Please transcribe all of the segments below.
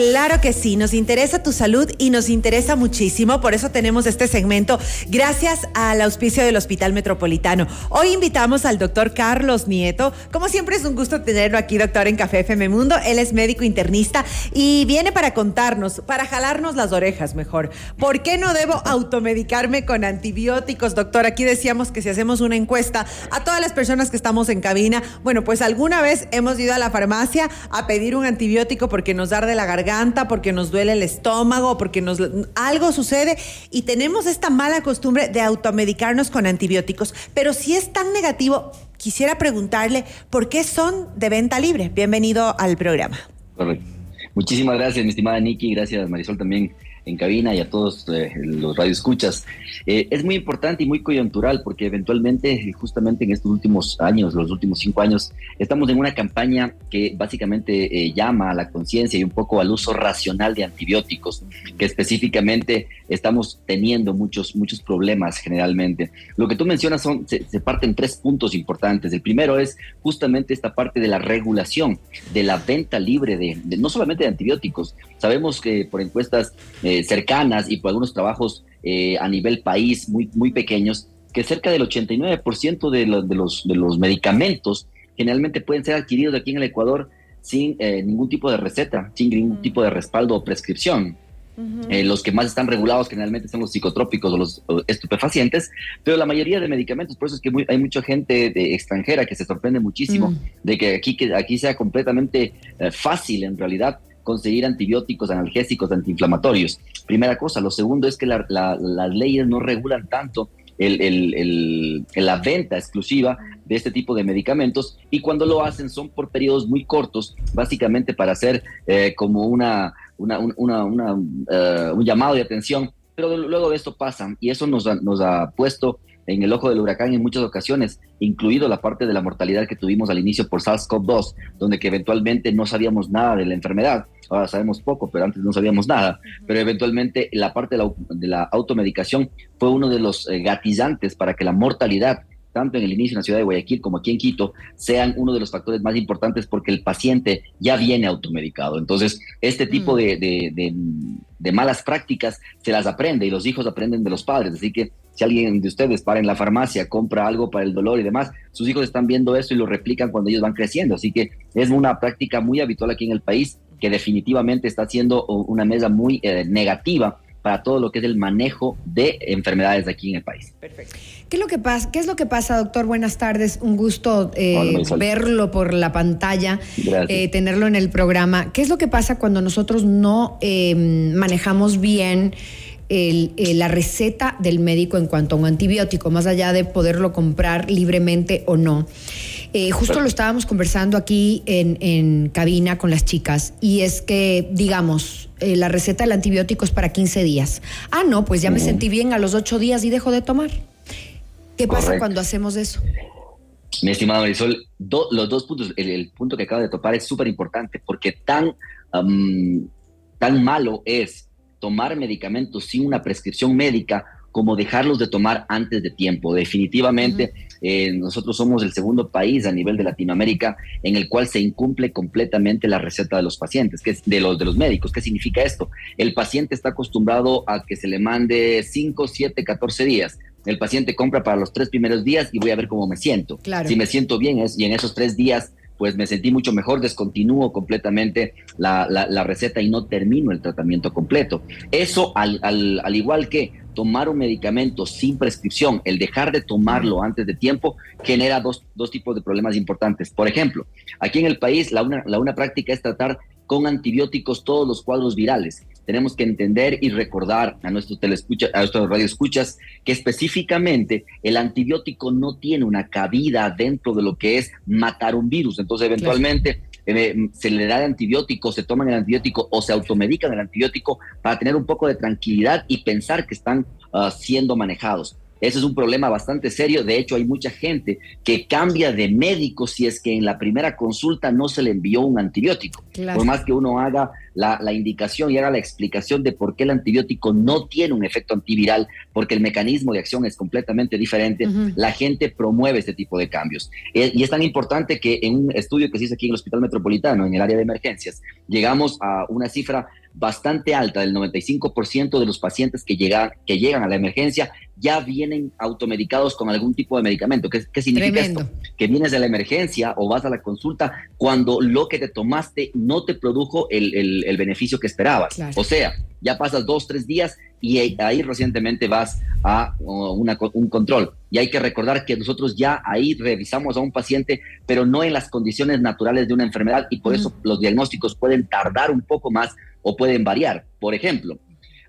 Claro que sí, nos interesa tu salud y nos interesa muchísimo, por eso tenemos este segmento gracias al auspicio del Hospital Metropolitano. Hoy invitamos al doctor Carlos Nieto, como siempre es un gusto tenerlo aquí, doctor, en Café FM Mundo, él es médico internista y viene para contarnos, para jalarnos las orejas mejor, ¿por qué no debo automedicarme con antibióticos, doctor? Aquí decíamos que si hacemos una encuesta a todas las personas que estamos en cabina, bueno, pues alguna vez hemos ido a la farmacia a pedir un antibiótico porque nos arde la garganta, porque nos duele el estómago, porque nos algo sucede y tenemos esta mala costumbre de automedicarnos con antibióticos. Pero si es tan negativo, quisiera preguntarle por qué son de venta libre. Bienvenido al programa. Correcto. Muchísimas gracias, mi estimada Nikki. Gracias, Marisol, también en cabina y a todos eh, los radioescuchas. Eh, es muy importante y muy coyuntural porque eventualmente, justamente en estos últimos años, los últimos cinco años, estamos en una campaña que básicamente eh, llama a la conciencia y un poco al uso racional de antibióticos, que específicamente estamos teniendo muchos, muchos problemas generalmente. Lo que tú mencionas son, se, parten tres puntos importantes. El primero es justamente esta parte de la regulación, de la venta libre de, de no solamente de antibióticos. Sabemos que por encuestas eh, cercanas y por algunos trabajos eh, a nivel país muy, muy pequeños, que cerca del 89% de, de, los, de los medicamentos generalmente pueden ser adquiridos aquí en el Ecuador sin eh, ningún tipo de receta, sin ningún tipo de respaldo o prescripción. los que más están regulados generalmente son los psicotrópicos o los estupefacientes, pero la mayoría de medicamentos, por eso es que hay mucha gente de extranjera que se sorprende muchísimo mm. de que aquí, que aquí sea completamente fácil en realidad conseguir antibióticos, analgésicos, antiinflamatorios. Primera cosa. Lo segundo es que las leyes no regulan tanto la venta exclusiva de este tipo de medicamentos y cuando lo hacen son por periodos muy cortos, básicamente para hacer eh, como una, eh, un llamado de atención, pero luego de esto pasa y eso nos nos ha puesto en el ojo del huracán en muchas ocasiones, incluido la parte de la mortalidad que tuvimos al inicio por SARS-CoV-2, donde que eventualmente no sabíamos nada de la enfermedad. Ahora sabemos poco, pero antes no sabíamos nada. Pero eventualmente la parte de la, automedicación fue uno de los eh, gatizantes para que la mortalidad tanto en el inicio en la ciudad de Guayaquil como aquí en Quito, sean uno de los factores más importantes porque el paciente ya viene automedicado. Entonces, este tipo mm. de, de, malas prácticas se las aprende y los hijos aprenden de los padres. Así que si alguien de ustedes para en la farmacia, compra algo para el dolor y demás, sus hijos están viendo eso y lo replican cuando ellos van creciendo. Así que es una práctica muy habitual aquí en el país que definitivamente está siendo una mesa muy eh, negativa para todo lo que es el manejo de enfermedades aquí en el país. Perfecto. ¿Qué es lo que pasa, qué es lo que pasa doctor? Buenas tardes, un gusto eh, verlo por la pantalla, eh, tenerlo en el programa. ¿Qué es lo que pasa cuando nosotros no manejamos bien el, eh, la receta del médico en cuanto a un antibiótico, más allá de poderlo comprar libremente o no. Eh, justo lo estábamos conversando aquí en, cabina con las chicas y es que, digamos, eh, la receta del antibiótico es para 15 días. Ah, no, pues ya me sentí bien a los 8 días y dejo de tomar. ¿Qué pasa cuando hacemos eso? Mi estimado Marisol, los dos puntos, el, punto que acaba de topar es súper importante porque tan, tan malo es tomar medicamentos sin una prescripción médica como dejarlos de tomar antes de tiempo. Definitivamente, eh, nosotros somos el segundo país a nivel de Latinoamérica en el cual se incumple completamente la receta de los pacientes, que es de los de los médicos. ¿Qué significa esto? El paciente está acostumbrado a que se le mande 5, 7, 14 días. El paciente compra para los tres primeros días y voy a ver cómo me siento. Si me siento bien es, y en esos tres días pues me sentí mucho mejor, descontinúo completamente la, la, receta y no termino el tratamiento completo. Eso, al, al, al, igual que tomar un medicamento sin prescripción, el dejar de tomarlo antes de tiempo, genera dos, dos tipos de problemas importantes. Por ejemplo, aquí en el país la una, la una práctica es tratar con antibióticos todos los cuadros virales. Tenemos que entender y recordar a nuestros telescuchas, a nuestros radioescuchas, que específicamente el antibiótico no tiene una cabida dentro de lo que es matar un virus. Entonces, eventualmente eh, se le da el antibiótico, se toman el antibiótico o se automedican el antibiótico para tener un poco de tranquilidad y pensar que están ah, siendo manejados. Ese es un problema bastante serio. De hecho, hay mucha gente que cambia de médico si es que en la primera consulta no se le envió un antibiótico. Por más que uno haga la, indicación y haga la explicación de por qué el antibiótico no tiene un efecto antiviral, porque el mecanismo de acción es completamente diferente, la gente promueve este tipo de cambios. Eh, y es tan importante que en un estudio que se hizo aquí en el Hospital Metropolitano, en el área de emergencias, llegamos a una cifra bastante alta, del 95% de los pacientes que, llega, que llegan a la emergencia ya vienen automedicados con algún tipo de medicamento. ¿Qué, qué significa esto? Que vienes de la emergencia o vas a la consulta cuando lo que te tomaste no te produjo el, el, beneficio que esperabas. O sea, ya pasas dos, tres días y ahí recientemente vas a una, un control. Y hay que recordar que nosotros ya ahí revisamos a un paciente, pero no en las condiciones naturales de una enfermedad y por eso los diagnósticos pueden tardar un poco más o pueden variar. Por ejemplo,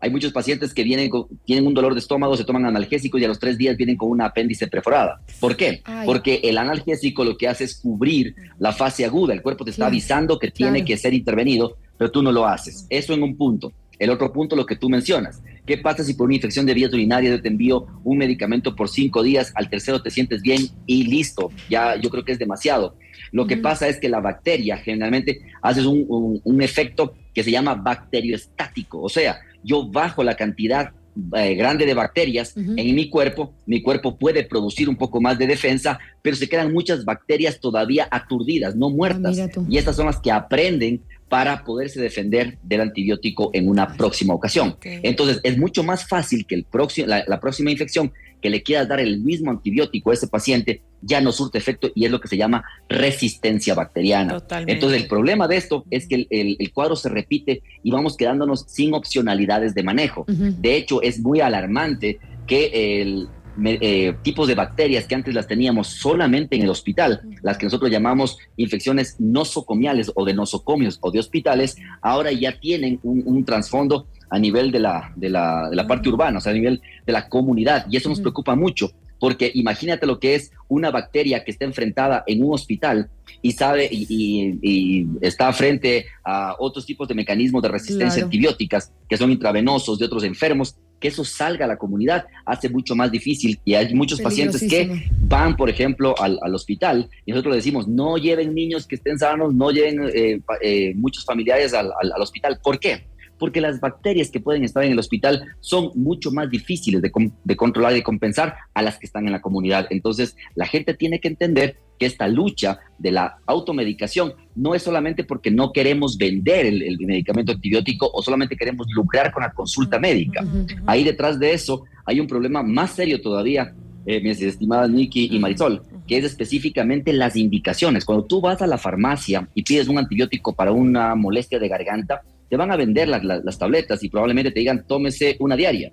hay muchos pacientes que vienen tienen un dolor de estómago, se toman analgésicos y a los tres días vienen con una apéndice perforada. ¿Por qué? Porque el analgésico lo que hace es cubrir la fase aguda. El cuerpo te está avisando que tiene que ser intervenido, pero tú no lo haces. Eso en un punto. El otro punto, lo que tú mencionas. ¿Qué pasa si por una infección de vías urinarias yo te envío un medicamento por cinco días, al tercero te sientes bien y listo? Ya yo creo que es demasiado. Lo que pasa es que la bacteria generalmente hace un, un, efecto que se llama bacterioestático, o sea, yo bajo la cantidad eh, grande de bacterias en mi cuerpo, mi cuerpo puede producir un poco más de defensa, pero se quedan muchas bacterias todavía aturdidas, no muertas. Ah, y estas son las que aprenden para poderse defender del antibiótico en una próxima ocasión. Entonces, es mucho más fácil que el próximo, la, próxima infección que le quieras dar el mismo antibiótico a ese paciente ya no surte efecto y es lo que se llama resistencia bacteriana. Entonces, el problema de esto es que el, cuadro se repite y vamos quedándonos sin opcionalidades de manejo. De hecho, es muy alarmante que el, eh, tipos de bacterias que antes las teníamos solamente en el hospital, las que nosotros llamamos infecciones nosocomiales o de nosocomios o de hospitales, ahora ya tienen un, trasfondo a nivel de la, de la, de la parte urbana, o sea, a nivel de la comunidad, y eso nos preocupa mucho porque imagínate lo que es una bacteria que está enfrentada en un hospital y sabe y, está frente a otros tipos de mecanismos de resistencia antibióticas que son intravenosos de otros enfermos, que eso salga a la comunidad hace mucho más difícil y hay muchos pacientes que van, por ejemplo, al, hospital y nosotros le decimos, no lleven niños que estén sanos, no lleven eh, eh, muchos familiares al, al hospital. ¿Por qué? Porque las bacterias que pueden estar en el hospital son mucho más difíciles de, controlar y de compensar a las que están en la comunidad. Entonces, la gente tiene que entender que esta lucha de la automedicación no es solamente porque no queremos vender el, medicamento antibiótico o solamente queremos lucrar con la consulta médica. Ahí detrás de eso hay un problema más serio todavía, eh, mis estimadas Nikki y Marisol, que es específicamente las indicaciones. Cuando tú vas a la farmacia y pides un antibiótico para una molestia de garganta, te van a vender las tabletas y probablemente te digan tómese una diaria,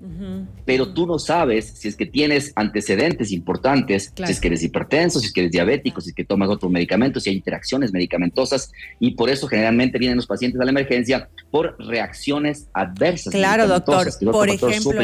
pero tú no sabes si es que tienes antecedentes importantes, si es que eres hipertenso, si es que eres diabético, si es que tomas otro medicamento, si hay interacciones medicamentosas y por eso generalmente vienen los pacientes a la emergencia por reacciones adversas. Claro, doctor. Por ejemplo,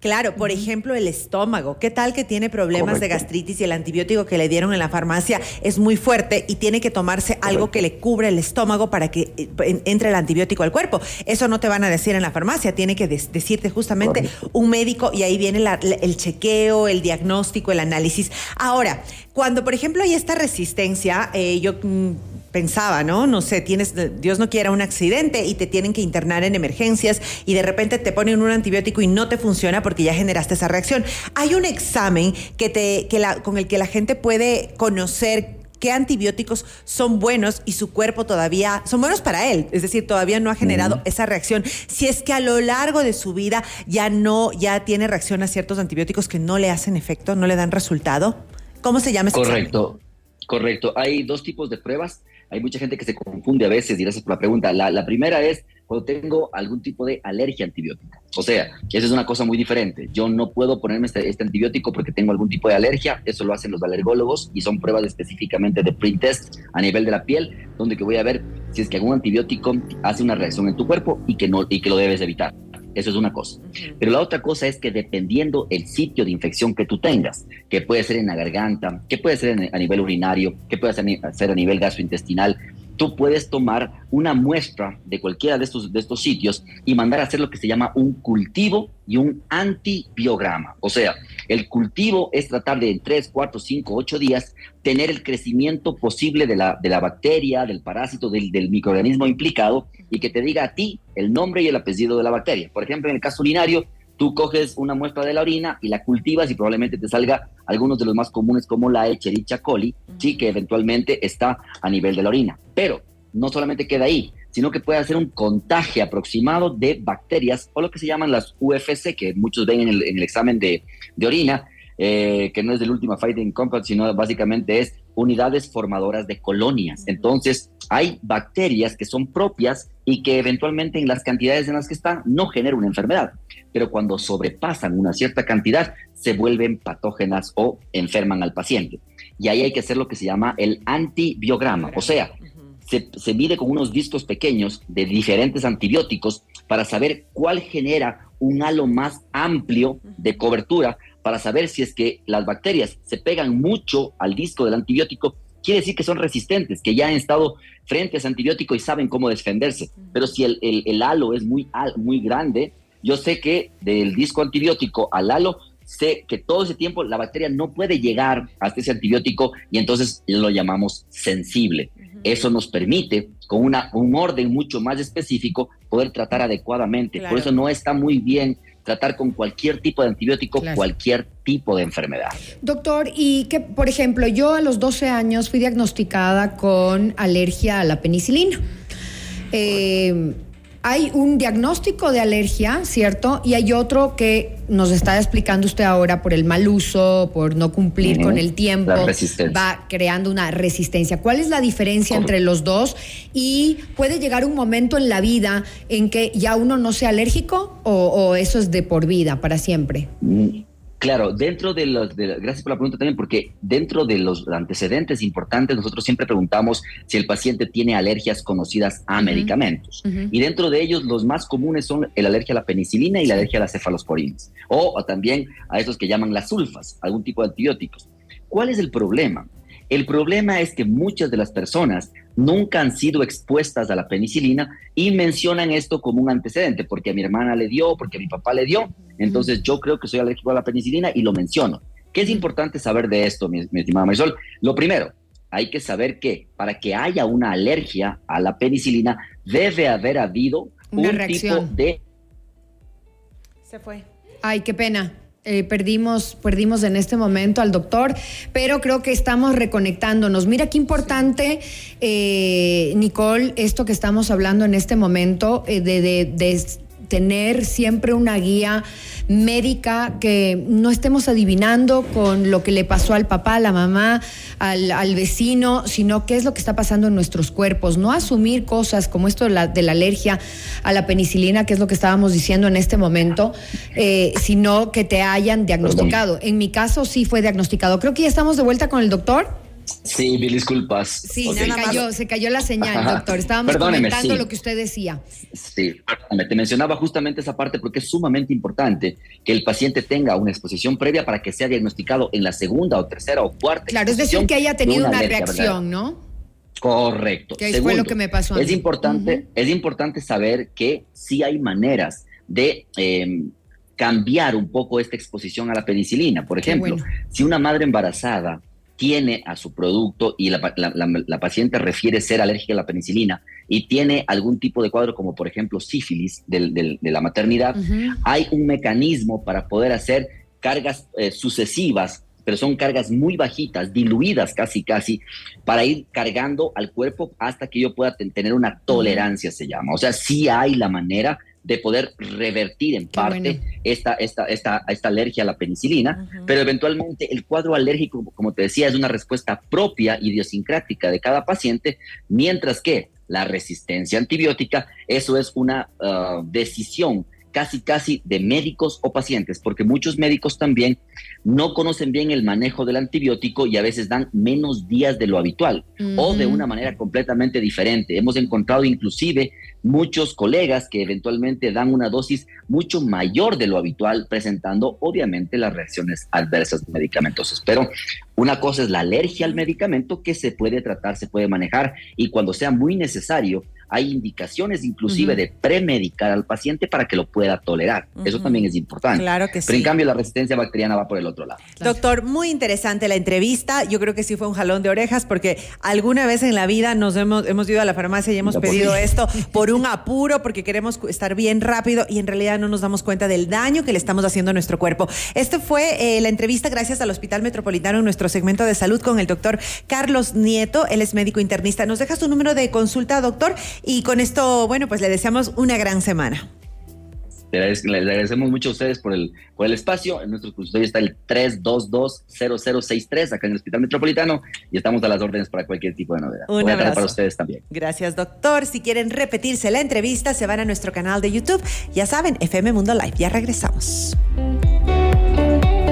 claro, por ejemplo, el estómago. ¿Qué tal que tiene problemas de gastritis y el antibiótico que le dieron en la farmacia es muy fuerte y tiene que tomarse algo que le cubra el estómago para que eh, entre el antibiótico al cuerpo? Eso no te van a decir en la farmacia, tiene que decirte justamente un médico y ahí viene el chequeo, el diagnóstico, el análisis. Ahora, cuando por ejemplo hay esta resistencia, eh, yo mm, pensaba, ¿no? No sé, tienes, Dios no quiera un accidente y te tienen que internar en emergencias y de repente te ponen un antibiótico y no te funciona porque ya generaste esa reacción. Hay un examen que te, que la, con el que la gente puede conocer qué antibióticos son buenos y su cuerpo todavía son buenos para él, es decir, todavía no ha generado esa reacción. Si es que a lo largo de su vida ya no, ya tiene reacción a ciertos antibióticos que no le hacen efecto, no le dan resultado, ¿cómo se llama? Correcto, correcto. Hay dos tipos de pruebas. Hay mucha gente que se confunde a veces, y gracias por la pregunta. La, primera es cuando tengo algún tipo de alergia antibiótica. O sea, esa es una cosa muy diferente. Yo no puedo ponerme este, este, antibiótico porque tengo algún tipo de alergia. Eso lo hacen los alergólogos y son pruebas específicamente de pre-test a nivel de la piel, donde que voy a ver si es que algún antibiótico hace una reacción en tu cuerpo y que, no, y que lo debes evitar. Eso es una cosa. Pero la otra cosa es que dependiendo el sitio de infección que tú tengas, que puede ser en la garganta, que puede ser a nivel urinario, que puede ser a nivel gastrointestinal, tú puedes tomar una muestra de cualquiera de estos, de estos sitios y mandar a hacer lo que se llama un cultivo y un antibiograma. O sea, el cultivo es tratar de en 3, 4, 5, 8 días tener el crecimiento posible de la, de la bacteria, del parásito, del, del, microorganismo implicado y que te diga a ti el nombre y el apellido de la bacteria. Por ejemplo, en el caso urinario, tú coges una muestra de la orina y la cultivas y probablemente te salga algunos de los más comunes como la Echerichia coli, sí, que eventualmente está a nivel de la orina. Pero no solamente queda ahí, sino que puede hacer un contagio aproximado de bacterias o lo que se llaman las UFC, que muchos ven en el, examen de, orina, eh, que no es del último Fighting Compact, sino básicamente es unidades formadoras de colonias. Entonces, hay bacterias que son propias y que eventualmente en las cantidades en las que están no generan una enfermedad, pero cuando sobrepasan una cierta cantidad se vuelven patógenas o enferman al paciente. Y ahí hay que hacer lo que se llama el antibiograma, o sea, se, mide con unos discos pequeños de diferentes antibióticos para saber cuál genera un halo más amplio de cobertura, para saber si es que las bacterias se pegan mucho al disco del antibiótico, quiere decir que son resistentes, que ya han estado frente a ese antibiótico y saben cómo defenderse. Pero si el, el halo es muy, muy grande, yo sé que del disco antibiótico al halo sé que todo ese tiempo la bacteria no puede llegar hasta ese antibiótico y entonces lo llamamos sensible. Eso nos permite, con una, un orden mucho más específico, poder tratar adecuadamente. Por eso no está muy bien tratar con cualquier tipo de antibiótico, cualquier tipo de enfermedad. Doctor, y que, por ejemplo, yo a los 12 años fui diagnosticada con alergia a la penicilina. Eh, hay un diagnóstico de alergia, ¿cierto? Y hay otro que nos está explicando usted ahora por el mal uso, por no cumplir con el tiempo, va creando una resistencia. ¿Cuál es la diferencia entre los dos? Y puede llegar un momento en la vida en que ya uno no sea alérgico o, o eso es de por vida, para siempre. Mm, Claro, dentro de los, gracias por la pregunta también, porque dentro de los antecedentes importantes, nosotros siempre preguntamos si el paciente tiene alergias conocidas a medicamentos. Y dentro de ellos, los más comunes son el alergia a la penicilina y la alergia a las cefalosporinas, o, también a esos que llaman las sulfas, algún tipo de antibióticos. ¿Cuál es el problema? El problema es que muchas de las personas nunca han sido expuestas a la penicilina y mencionan esto como un antecedente, porque a mi hermana le dio, porque a mi papá le dio, entonces yo creo que soy alérgico a la penicilina y lo menciono. ¿Qué es importante saber de esto, mi, estimada Marisol? Lo primero, hay que saber que para que haya una alergia a la penicilina debe haber habido una un tipo de... Se fue. Ay, qué pena. Eh, perdimos, perdimos en este momento al doctor, pero creo que estamos reconectándonos. Mira qué importante, eh, Nicole, esto que estamos hablando en este momento eh, de, de, de tener siempre una guía médica, que no estemos adivinando con lo que le pasó al papá, a la mamá, al, vecino, sino qué es lo que está pasando en nuestros cuerpos. No asumir cosas como esto de la, de la alergia a la penicilina, que es lo que estábamos diciendo en este momento, eh, sino que te hayan diagnosticado. En mi caso sí fue diagnosticado. Creo que ya estamos de vuelta con el doctor. Sí, mil disculpas. Sí, se, cayó, se cayó la señal, doctor. Estábamos comentando lo que usted decía. Sí, te mencionaba justamente esa parte porque es sumamente importante que el paciente tenga una exposición previa para que sea diagnosticado en la segunda o tercera o cuarta. Claro, es decir, que haya tenido una, reacción, ¿no? Correcto. Que fue lo que me pasó. es importante, es importante saber que sí hay maneras de em, cambiar un poco esta exposición a la penicilina. Por ejemplo, si una madre embarazada tiene a su producto y la, paciente refiere ser alérgica a la penicilina y tiene algún tipo de cuadro como por ejemplo sífilis de la maternidad, hay un mecanismo para poder hacer cargas eh, sucesivas pero son cargas muy bajitas, diluidas casi casi, para ir cargando al cuerpo hasta que yo pueda tener una tolerancia, se llama. O sea, sí hay la manera de poder revertir en parte esta, esta, esta, esta, alergia a la penicilina, pero eventualmente el cuadro alérgico, como te decía, es una respuesta propia, idiosincrática de cada paciente, mientras que la resistencia antibiótica, eso es una uh, decisión casi casi de médicos o pacientes, porque muchos médicos también no conocen bien el manejo del antibiótico y a veces dan menos días de lo habitual o de una manera completamente diferente. Hemos encontrado inclusive muchos colegas que eventualmente dan una dosis mucho mayor de lo habitual, presentando obviamente las reacciones adversas medicamentosos. Pero una cosa es la alergia al medicamento que se puede tratar, se puede manejar y cuando sea muy necesario, hay indicaciones inclusive de premedicar al paciente para que lo pueda tolerar. Eso también es importante. Claro que sí. Pero en cambio la resistencia bacteriana va por el otro lado. Doctor, muy interesante la entrevista. Yo creo que sí fue un jalón de orejas porque alguna vez en la vida nos hemos, hemos ido a la farmacia y hemos pedido esto por un apuro porque queremos estar bien rápido y en realidad no nos damos cuenta del daño que le estamos haciendo a nuestro cuerpo. Esto fue eh, la entrevista gracias al Hospital Metropolitano en nuestro segmento de salud con el doctor Carlos Nieto. Él es médico internista. Nos deja su número de consulta, doctor, y con esto, bueno, pues le deseamos una gran semana. Le agradecemos mucho a ustedes por el, por el espacio. En nuestro consultorio está el 322-0063 acá en el Hospital Metropolitano y estamos a las órdenes para cualquier tipo de novedad. Un abrazo. para ustedes también. Gracias, doctor. Si quieren repetirse la entrevista, se van a nuestro canal de YouTube. Ya saben, FM Mundo Live. Ya regresamos.